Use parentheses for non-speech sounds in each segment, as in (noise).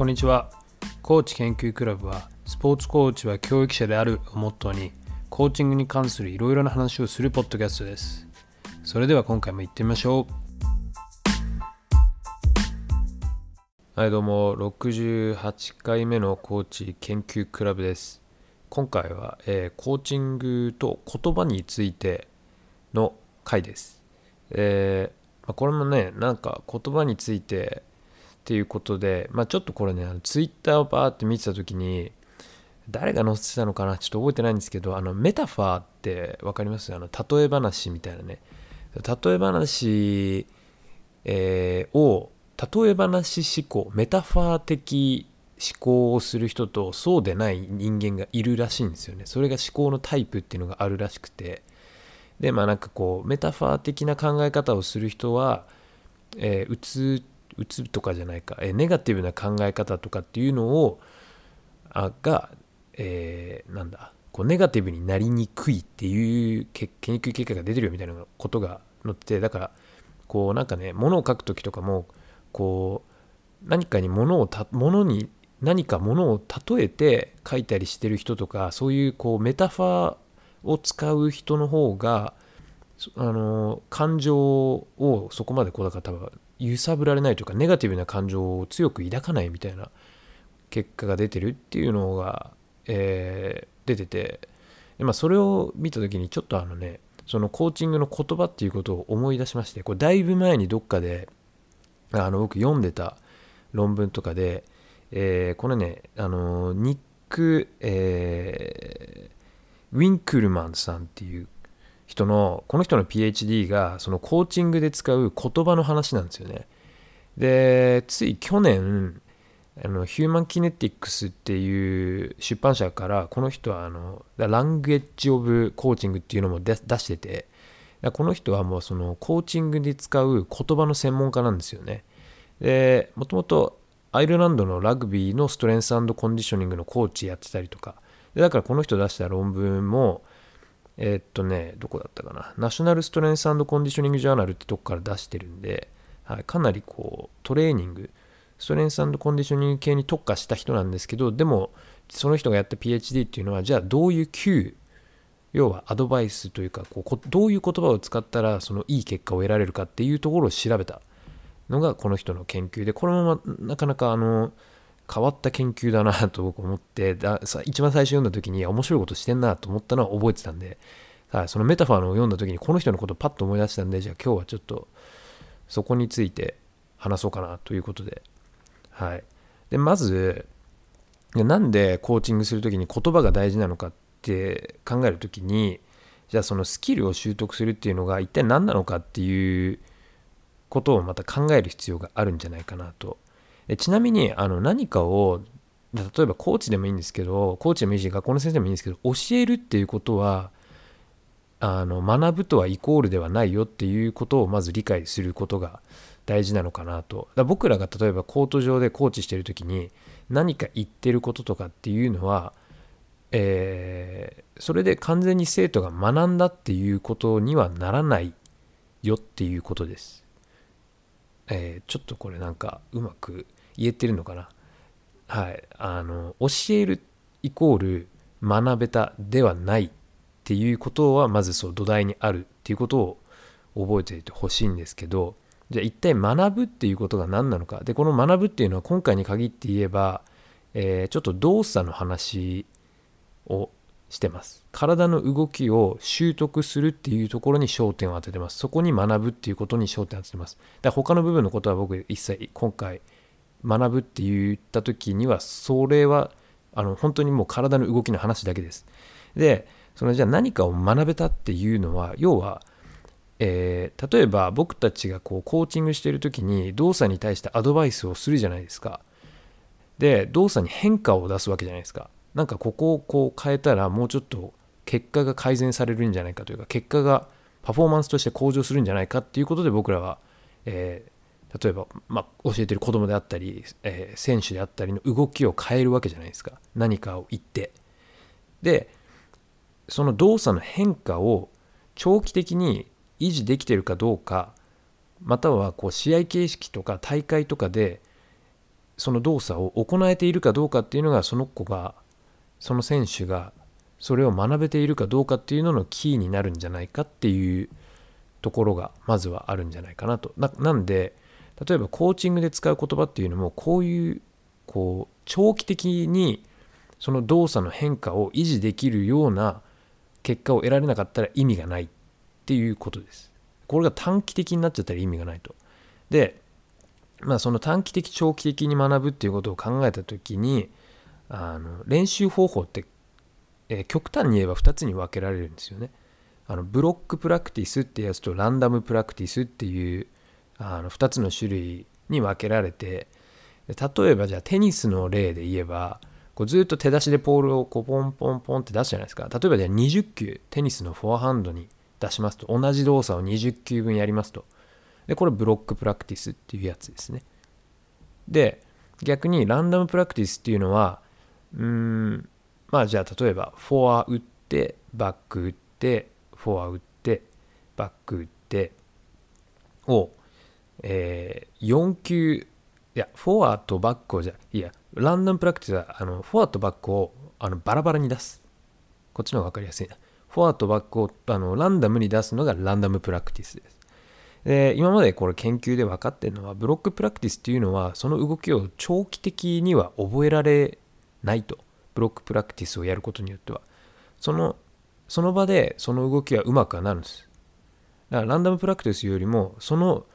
こんにちは。コーチ研究クラブはスポーツコーチは教育者であるをモットーにコーチングに関するいろいろな話をするポッドキャストです。それでは今回も行ってみましょう。はいどうも。68回目のコーチ研究クラブです。今回は、えー、コーチングと言葉についての回です、えーまあ、これもねなんか言葉についてっていうことで、まあ、ちょっとこれねツイッターをバーって見てた時に誰が載せてたのかなちょっと覚えてないんですけどあのメタファーって分かります？あの例え話みたいなね。例え話、えー、を例え話思考メタファー的思考をする人とそうでない人間がいるらしいんですよね。それが思考のタイプっていうのがあるらしくて。でまあなんかこうメタファー的な考え方をする人は、えー、うつうつとかじゃないか、え、ネガティブな考え方とかっていうのをあが、えー、なんだ。こうネガティブになりにくいっていう研究結果が出てるよみたいなことが載っててだからこうなんかね物を書く時とかもこう何かに物をた物に何か物を例えて書いたりしてる人とかそういうこうメタファーを使う人の方があの感情をそこまでこうだから多分揺さぶられないというかネガティブな感情を強く抱かないみたいな結果が出てるっていうのが、えー、出ててで、まあ、それを見た時にちょっとあのねそのコーチングの言葉っていうことを思い出しましてこれだいぶ前にどっかであの僕読んでた論文とかで、えー、これねあのニック、えー、ウィンクルマンさんっていう人のこの人の PhD がそのコーチングで使う言葉の話なんですよね。でつい去年あのヒューマンキネティックスっていう出版社からこの人はあのラングエッジ・オブ・コーチングっていうのも出しててこの人はもうそのコーチングで使う言葉の専門家なんですよね。でもともとアイルランドのラグビーのストレンスコンディショニングのコーチやってたりとか。でだからこの人出した論文もえー、っとね、どこだったかな。ナショナルストレンスコンディショニングジャーナルってとこから出してるんで、はい、かなりこう、トレーニング、ストレンスコンディショニング系に特化した人なんですけど、でも、その人がやった PhD っていうのは、じゃあどういう Q、要はアドバイスというかこうどういう言葉を使ったらそのいい結果を得られるかっていうところを調べたのがこの人の研究でこのままなかなかあの変わった研究だなと僕思ってだ一番最初読んだ時に面白いことしてんなと思ったのは覚えてたんで、はい、そのメタファーのを読んだ時にこの人のことをパッと思い出したんでじゃあ今日はちょっとそこについて話そうかなということで、はい、でまずなんでコーチングする時に言葉が大事なのかって考える時にじゃあそのスキルを習得するっていうのが一体何なのかっていうことをまた考える必要があるんじゃないかなとちなみにあの何かを例えばコーチでもいいんですけどコーチでもいいし学校の先生でもいいんですけど教えるっていうことはあの学ぶとはイコールではないよっていうことをまず理解することが大事なのかなとだ僕らが例えばコート上でコーチしてる時に何か言ってることとかっていうのは、えー、それで完全に生徒が学んだっていうことにはならないよっていうことです。えー、ちょっとこれなんかうまく言えてるのかな。はい。あの教えるイコール学べたではないっていうことはまずそう土台にあるっていうことを覚えていてほしいんですけどじゃあ一体学ぶっていうことが何なのかでこの学ぶっていうのは今回に限って言えば、えー、ちょっと動作の話をしてます。体の動きを習得するっていうところに焦点を当ててます。そこに学ぶっていうことに焦点を当ててます。だから他の部分のことは僕一切今回学ぶって言った時にはそれはあの本当にもう体の動きの話だけです。でそのじゃあ何かを学べたっていうのは要は、えー、例えば僕たちがこうコーチングしてる時に動作に対してアドバイスをするじゃないですか。で動作に変化を出すわけじゃないですか。なんかここをこう変えたらもうちょっと結果が改善されるんじゃないかというか結果がパフォーマンスとして向上するんじゃないかっていうことで僕らは、えー、例えば、まあ、教えてる子供であったり、えー、選手であったりの動きを変えるわけじゃないですか。何かを言って。でその動作の変化を長期的に維持できてるかどうかまたはこう試合形式とか大会とかでその動作を行えているかどうかっていうのがその子がその選手がそれを学べているかどうかっていうののキーになるんじゃないかっていうところがまずはあるんじゃないかなと。なんで例えばコーチングで使う言葉っていうのもこういうこう長期的にその動作の変化を維持できるような結果を得られなかったら意味がないっていうことです。これが短期的になっちゃったら意味がないと。で、まあその短期的長期的に学ぶっていうことを考えた時にあの練習方法って、えー、極端に言えば2つに分けられるんですよね。あの block practice ってやつと random practice っていうあの2つの種類に分けられて例えばじゃあテニスの例で言えばこうずっと手出しでボールをこうポンポンポンって出すじゃないですか。例えばじゃあ20球テニスのフォアハンドに出しますと。同じ動作を20球分やりますと。でこれ block practice っていうやつですね。で逆に random practice っていうのはうん。まあじゃあ例えばフォア打ってバック打ってフォア打ってバック打ってを、えー、4球いやフォアとバックをじゃいや random practice はあのフォアとバックをあのバラバラに出す。こっちの方が分かりやすいな。フォアとバックをあのランダムに出すのが random practice です。で今までこれ研究で分かってるのは block practice っていうのはその動きを長期的には覚えられないと。 block practice をやることによっては。そのその場でその動きはうまくはなるんです。だから random practice よりもその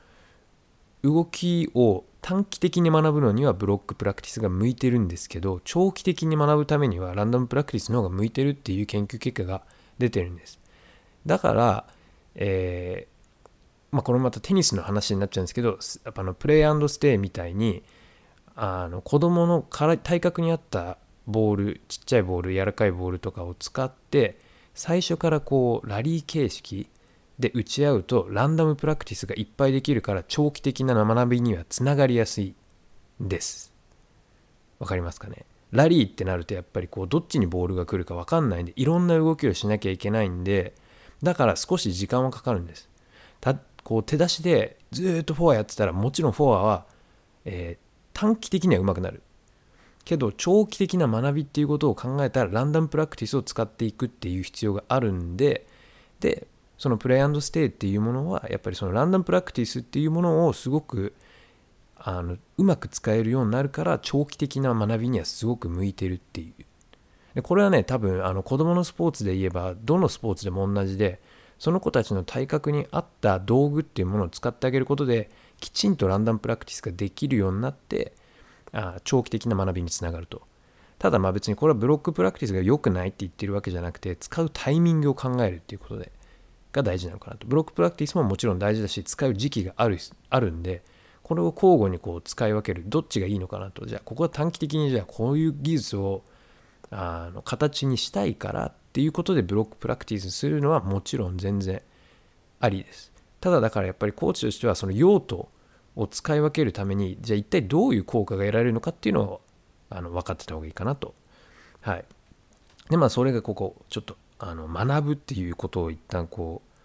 動きを短期的に学ぶのには block practice が向いてるんですけど長期的に学ぶためには random practice の方が向いてるっていう研究結果が出てるんです。だから、えーまあ、これまたテニスの話になっちゃうんですけどあのプレイステイみたいにあの子供の体格に合ったボールちっちゃいボール柔らかいボールとかを使って最初からこうラリー形式で打ち合うとランダムプラクティスがいっぱいできるから長期的な学びにはつながりやすいです。わかりますかね？ラリーってなるとやっぱりこうどっちにボールが来るか分かんないんでいろんな動きをしなきゃいけないんでだから少し時間はかかるんです。たこう手出しでずっとフォアやってたらもちろんフォアは、えー、短期的にはうまくなる。けど長期的な学びっていうことを考えたらランダムプラクティスを使っていくっていう必要があるんででそのプレイステイっていうものはやっぱりそのランダムプラクティスっていうものをすごくあのうまく使えるようになるから長期的な学びにはすごく向いてるっていう。でこれはね多分あの子供のスポーツで言えばどのスポーツでも同じでその子たちの体格に合った道具っていうものを使ってあげることできちんと random practice ができるようになってあ長期的な学びにつながると。ただまあ別にこれは block practice が良くないって言ってるわけじゃなくて使うタイミングを考えるっていうことでが大事なのかなと。 block practice ももちろん大事だし使う時期があるあるんでこれを交互にこう使い分けるどっちがいいのかなと。じゃあここは短期的にじゃあこういう技術をあの形にしたいからっていうことでブロックプラクティスするのはもちろん全然ありです。ただだからやっぱりコーチとしてはその用途を使い分けるためにじゃあ一体どういう効果が得られるのかっていうのをあの分かってた方がいいかなと。はい。でまあそれがここちょっとあの学ぶっていうことを一旦こう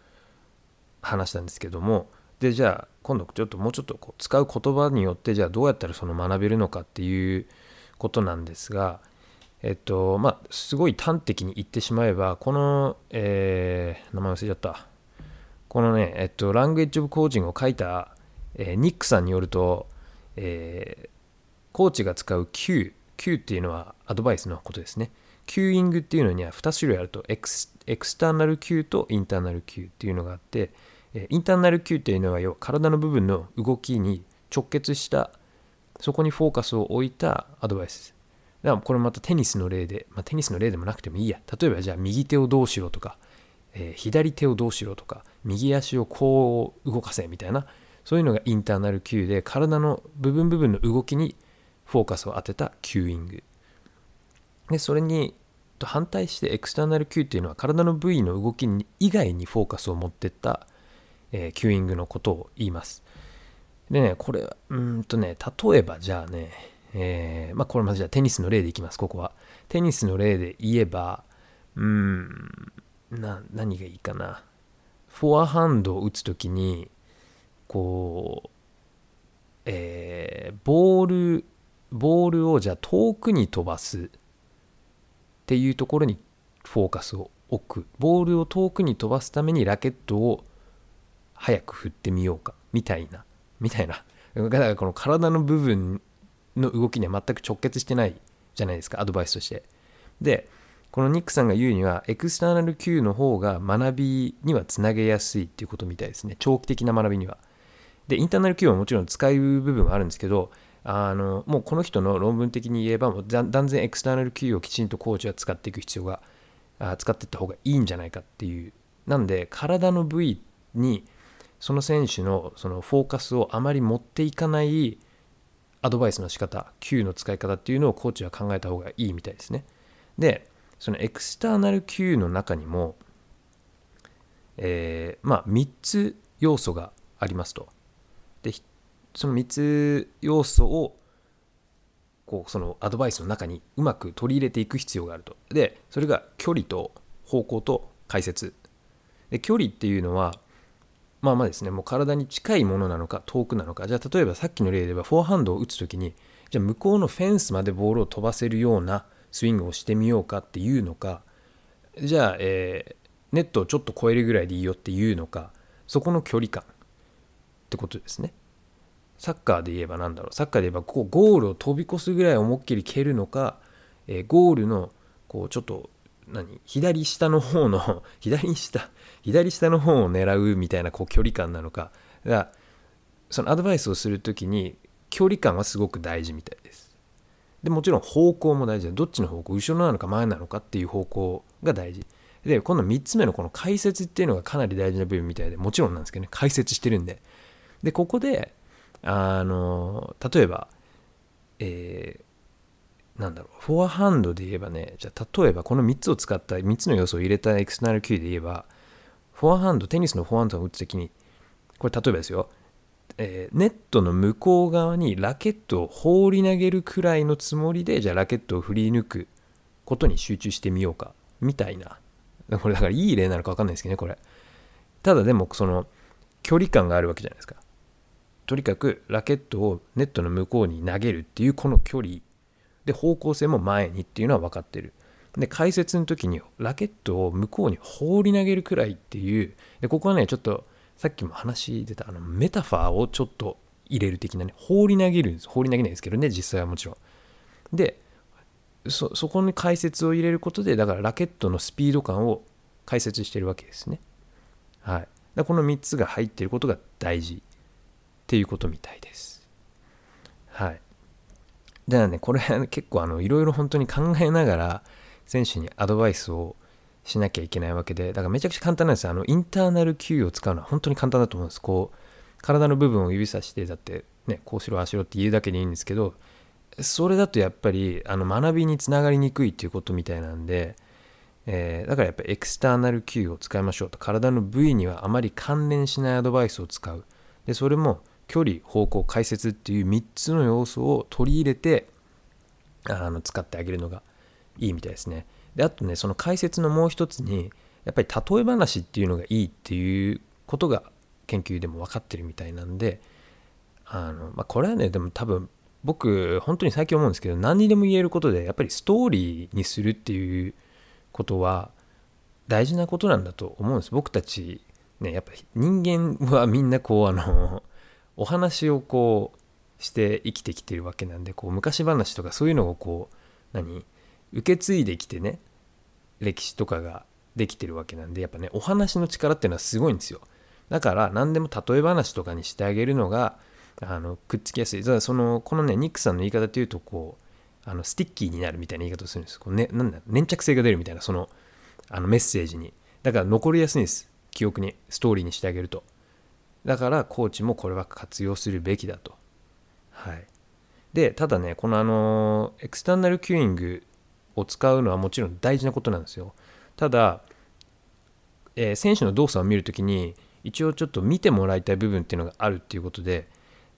話したんですけどもでじゃあ今度ちょっともうちょっとこう使う言葉によってじゃあどうやったらその学べるのかっていうことなんですがえっとまあすごい端的に言ってしまえばこの、えー、名前忘れちゃったこのねえっとラングエッジオブコーチングを書いたえー、ニックさんによると、えー、コーチが使う Q Q っていうのはアドバイスのことですね。Q イングっていうのには2種類あると。エクスエクスターナル Q とインターナル Q っていうのがあって、えインターナル Q っていうのは要は体の部分の動きに直結したそこにフォーカスを置いたアドバイス。ですだからこれまたテニスの例で、まあ、テニスの例でもなくてもいいや。例えばじゃあ右手をどうしろとか、えー、左手をどうしろとか右足をこう動かせみたいなそういうのがインターナル Q で体の部分部分の動きにフォーカスを当てた cueing。でそれに反対してエクスターナル Q っていうのは体の部位の動き以外にフォーカスを持ってった、えー、 cueing のことを言います。でねこれうんとね例えばじゃあねえー、まあこれまずじゃあテニスの例でいきますここは。テニスの例で言えばうんな何がいいかな。フォアハンドを打つ時にこう、えー、ボールボールをじゃあ遠くに飛ばすっていうところにフォーカスを置く。ボールを遠くに飛ばすためにラケットを早く振ってみようかみたいな。みたいな。だからこの体の部分の動きには全く直結してないじゃないですかアドバイスとして。でこのニックさんが言うにはエクスターナル Q の方が学びにはつなげやすいっていうことみたいですね。長期的な学びには。でインターナル Q はもちろん使う部分はあるんですけどあのもうこの人の論文的に言えばもう断然エクスターナル Q をきちんとコーチは使っていく必要があ使っていった方がいいんじゃないかっていう。なんで体の部位にその選手のそのフォーカスをあまり持っていかないアドバイスの仕方 Q の使い方っていうのをコーチは考えた方がいいみたいですね。でそのエクスターナル Q の中にも、えー、まあ3つ要素がありますと。でその3つ要素をこうそのアドバイスの中にうまく取り入れていく必要があると。でそれが距離と方向と解説。で距離っていうのはまあまあですねもう体に近いものなのか遠くなのか。じゃあ例えばさっきの例で言えばフォアハンドを打つ時にじゃあ向こうのフェンスまでボールを飛ばせるようなスイングをしてみようかっていうのかじゃあ、えー、ネットをちょっと超えるぐらいでいいよっていうのかそこの距離感ってことですね。サッカーで言えば何だろう。サッカーで言えばこうゴールを飛び越すぐらい思いっきり蹴るのか、えー、ゴールのこうちょっと何左下の方の (laughs) 左下左下の方を狙うみたいなこう距離感なのか。だかそのアドバイスをする時に距離感はすごく大事みたいです。でもちろん方向も大事でどっちの方向後ろなのか前なのかっていう方向が大事。で今度3つ目のこの解説っていうのがかなり大事な部分みたいでもちろんなんですけどね解説してるんで。でここであの例えばえー、なんだろうフォアハンドで言えばねじゃあ例えばこの3つを使った3つの要素を入れたエクスターナル Q で言えばフォアハンドテニスのフォアハンドを打つ時にこれ例えばですよえー、ネットの向こう側にラケットを放り投げるくらいのつもりでじゃあラケットを振り抜くことに集中してみようか。みたいな。これだからいい例なのか分かんないですけどねこれ。ただでもその距離感があるわけじゃないですか。とにかくラケットをネットの向こうに投げるっていうこの距離。で方向性も前にっていうのは分かってる。で解説の時にラケットを向こうに放り投げるくらいっていう。でここはねちょっとさっきも話出たあのメタファーをちょっと入れる的なね放り投げるんです。放り投げないですけどね実際はもちろん。でそそこに解説を入れることでだからラケットのスピード感を解説してるわけですね。はい。だこの3つが入ってることが大事。っていうことみたいです。はい。だからねこれ結構あのいろいろ本当に考えながら選手にアドバイスをしなきゃいけないわけで、だからめちゃくちゃ簡単なんですよ。あの、インターナル Q を使うのは本当に簡単だと思うんです。こう、体の部分を指さして、だって、ね、こうしろ、ああしろって言うだけでいいんですけど、それだとやっぱり、あの、学びにつながりにくいっていうことみたいなんで、えー、だからやっぱりエクスターナル Q を使いましょうと。体の部位にはあまり関連しないアドバイスを使う。で、それも距離、方向、解説っていう3つの要素を取り入れて、あの使ってあげるのがいいみたいですね。であとねその解説のもう一つにやっぱり例え話っていうのがいいっていうことが研究でも分かってるみたいなんであの、まあ、これはねでも多分僕本当に最近思うんですけど何にでも言えることでやっぱりストーリーにするっていうことは大事なことなんだと思うんです。僕たちねやっぱり人間はみんなこうあのお話をこうして生きてきてるわけなんでこう昔話とかそういうのをこう何？受け継いできてね歴史とかができてるわけなんでやっぱねお話の力っていうのはすごいんですよ。だから何でも例え話とかにしてあげるのがあのくっつきやすい。ただそのこのねニックさんの言い方っていうとこうあの sticky になるみたいな言い方をするんです。こう、ね、なんだ粘着性が出るみたいなそのあのメッセージに。だから残りやすいんです。記憶にストーリーにしてあげると。だからコーチもこれは活用するべきだと。はい。でただねこのあの external cueing を使うのはもちろん大事なことなんですよ。ただ、えー、選手の動作を見るときに一応ちょっと見てもらいたい部分っていうのがあるっていうことで、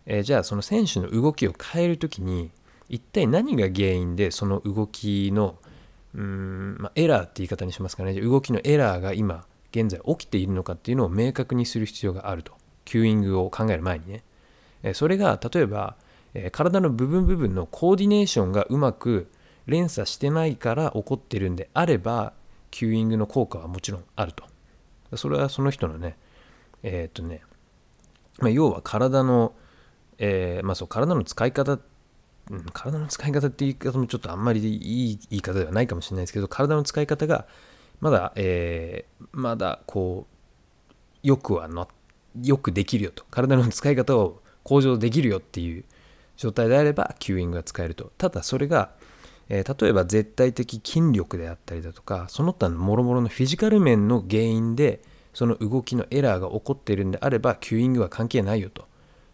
えー、じゃあその選手の動きを変えるときに一体何が原因でその動きのうーん、まあ、エラーって言い方にしますかね。動きのエラーが今現在起きているのかっていうのを明確にする必要があると。 cueing を考える前にね。えそれが例えばえ体の部分部分のコーディネーションがうまく連鎖してないから起こってるんであればキューイングの効果はもちろんあると。それはその人のねえーっとね、まあ、要は体の、えーまあ、そう体の使い方、体の使い方っていう言い方もちょっとあんまりいい言い方ではないかもしれないですけど体の使い方がまだ、えーまだこうよくはなよくできるよと。体の使い方を向上できるよっていう状態であれば cueing が使えると。ただそれが、えー例えば絶対的筋力であったりだとかその他のもろもろのフィジカル面の原因でその動きのエラーが起こっているんであれば cueing は関係ないよと。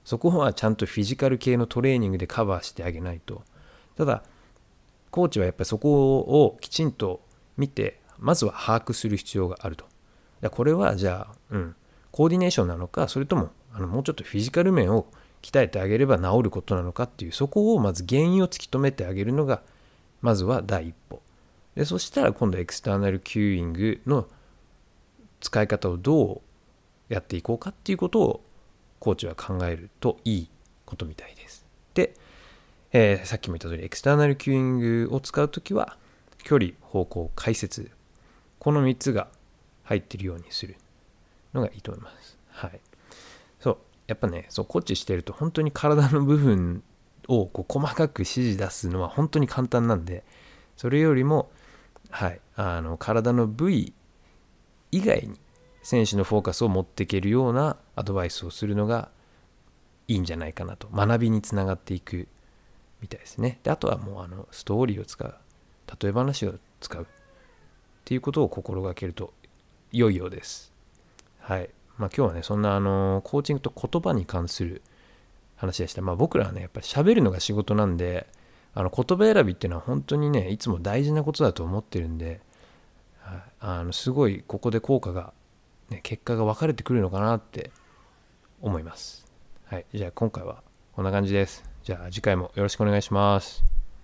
そこはちゃんとフィジカル系のトレーニングでカバーしてあげないと。ただコーチはやっぱりそこをきちんと見てまずは把握する必要があると。これはじゃあ、うん、コーディネーションなのかそれともあのもうちょっとフィジカル面を鍛えてあげれば直ることなのかっていうそこをまず原因を突き止めてあげるのがまずは第一歩でそしたら今度 external cueing の使い方をどうやっていこうかっていうことをコーチは考えるといいことみたいです。で、えーさっきも言った通り external cueing を使うときは距離方向解説この3つが入ってるようにするのがいいと思います。はい。そうやっぱねそうコーチしてると本当に体の部分をこう細かく指示出すのは本当に簡単なんでそれよりも、はい、あの体の部位以外に選手のフォーカスを持っていけるようなアドバイスをするのがいいんじゃないかなと。学びにつながっていくみたいですね。であとはもうあのストーリーを使う。例え話を使うっていうことを心がけると良いようです。はい。まあ今日はねそんなあのコーチングと言葉に関する話でしたまあ僕らはねやっぱり喋るのが仕事なんであの言葉選びっていうのは本当にねいつも大事なことだと思ってるんで、あのすごいここで効果がね、結果が分かれてくるのかなって思います。はい。じゃあ今回はこんな感じです。じゃあ次回もよろしくお願いします。